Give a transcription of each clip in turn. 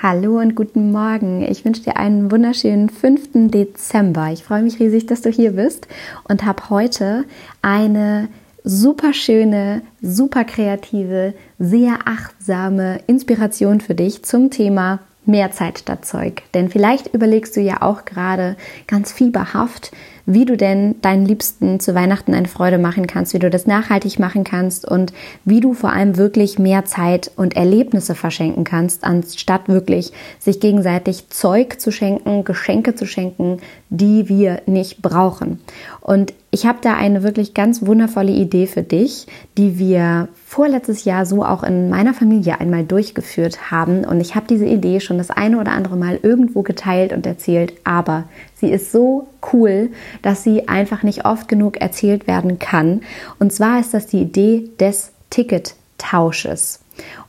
Hallo und guten Morgen. Ich wünsche dir einen wunderschönen 5. Dezember. Ich freue mich riesig, dass du hier bist und habe heute eine super schöne, super kreative, sehr achtsame Inspiration für dich zum Thema mehr Zeit statt Zeug. Denn vielleicht überlegst du ja auch gerade ganz fieberhaft, wie du denn deinen Liebsten zu Weihnachten eine Freude machen kannst, wie du das nachhaltig machen kannst und wie du vor allem wirklich mehr Zeit und Erlebnisse verschenken kannst, anstatt wirklich sich gegenseitig Zeug zu schenken, Geschenke zu schenken, die wir nicht brauchen. Und ich habe da eine wirklich ganz wundervolle Idee für dich, die wir vorletztes Jahr so auch in meiner Familie einmal durchgeführt haben. Und ich habe diese Idee schon das eine oder andere Mal irgendwo geteilt und erzählt, aber sie ist so cool, dass sie einfach nicht oft genug erzählt werden kann. Und zwar ist das die Idee des Ticket-Tausches.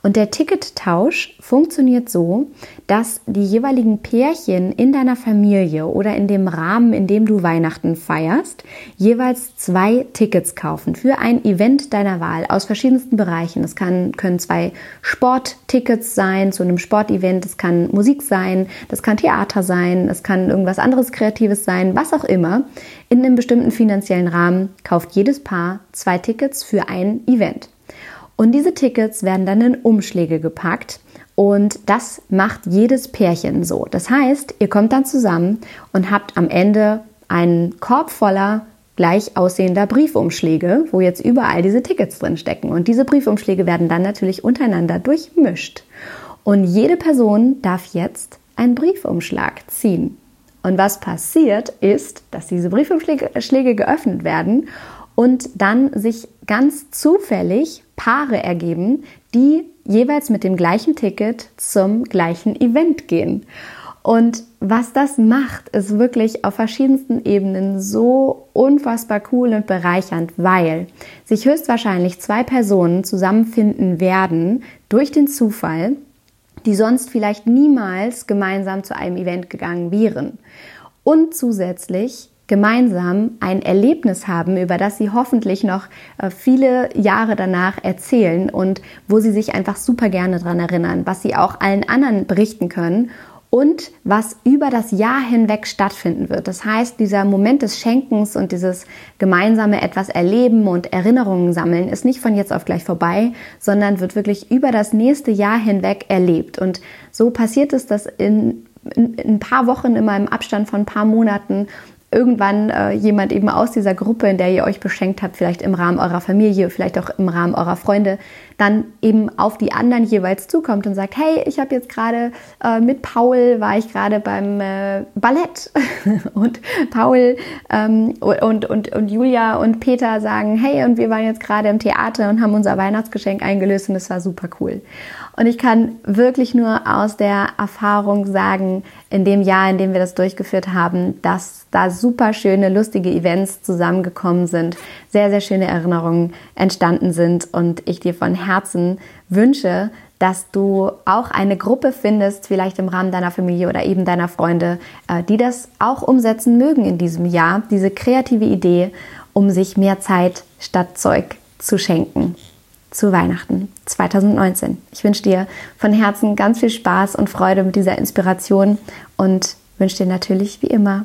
Und der Tickettausch funktioniert so, dass die jeweiligen Pärchen in deiner Familie oder in dem Rahmen, in dem du Weihnachten feierst, jeweils zwei Tickets kaufen für ein Event deiner Wahl aus verschiedensten Bereichen. Es kann, können zwei Sporttickets sein zu einem Sportevent, es kann Musik sein, das kann Theater sein, es kann irgendwas anderes Kreatives sein, was auch immer. In einem bestimmten finanziellen Rahmen kauft jedes Paar zwei Tickets für ein Event. Und diese Tickets werden dann in Umschläge gepackt und das macht jedes Pärchen so. Das heißt, ihr kommt dann zusammen und habt am Ende einen Korb voller gleich aussehender Briefumschläge, wo jetzt überall diese Tickets drin stecken. Und diese Briefumschläge werden dann natürlich untereinander durchmischt. Und jede Person darf jetzt einen Briefumschlag ziehen. Und was passiert ist, dass diese Briefumschläge geöffnet werden und dann sich ganz zufällig Paare ergeben, die jeweils mit dem gleichen Ticket zum gleichen Event gehen. Und was das macht, ist wirklich auf verschiedensten Ebenen so unfassbar cool und bereichernd, weil sich höchstwahrscheinlich zwei Personen zusammenfinden werden durch den Zufall, die sonst vielleicht niemals gemeinsam zu einem Event gegangen wären. Und zusätzlich gemeinsam ein Erlebnis haben, über das sie hoffentlich noch äh, viele Jahre danach erzählen und wo sie sich einfach super gerne daran erinnern, was sie auch allen anderen berichten können und was über das Jahr hinweg stattfinden wird. Das heißt, dieser Moment des Schenkens und dieses gemeinsame etwas erleben und Erinnerungen sammeln ist nicht von jetzt auf gleich vorbei, sondern wird wirklich über das nächste Jahr hinweg erlebt. Und so passiert es, dass in in, ein paar Wochen, immer im Abstand von ein paar Monaten irgendwann äh, jemand eben aus dieser Gruppe, in der ihr euch beschenkt habt, vielleicht im Rahmen eurer Familie, vielleicht auch im Rahmen eurer Freunde, dann eben auf die anderen jeweils zukommt und sagt, hey, ich habe jetzt gerade äh, mit Paul, war ich gerade beim äh, Ballett und Paul ähm, und, und, und Julia und Peter sagen, hey, und wir waren jetzt gerade im Theater und haben unser Weihnachtsgeschenk eingelöst und es war super cool. Und ich kann wirklich nur aus der Erfahrung sagen, in dem Jahr, in dem wir das durchgeführt haben, dass da super schöne, lustige Events zusammengekommen sind, sehr, sehr schöne Erinnerungen entstanden sind und ich dir von Herzen wünsche, dass du auch eine Gruppe findest, vielleicht im Rahmen deiner Familie oder eben deiner Freunde, äh, die das auch umsetzen mögen in diesem Jahr, diese kreative Idee, um sich mehr Zeit statt Zeug zu schenken zu Weihnachten 2019. Ich wünsche dir von Herzen ganz viel Spaß und Freude mit dieser Inspiration und wünsche dir natürlich wie immer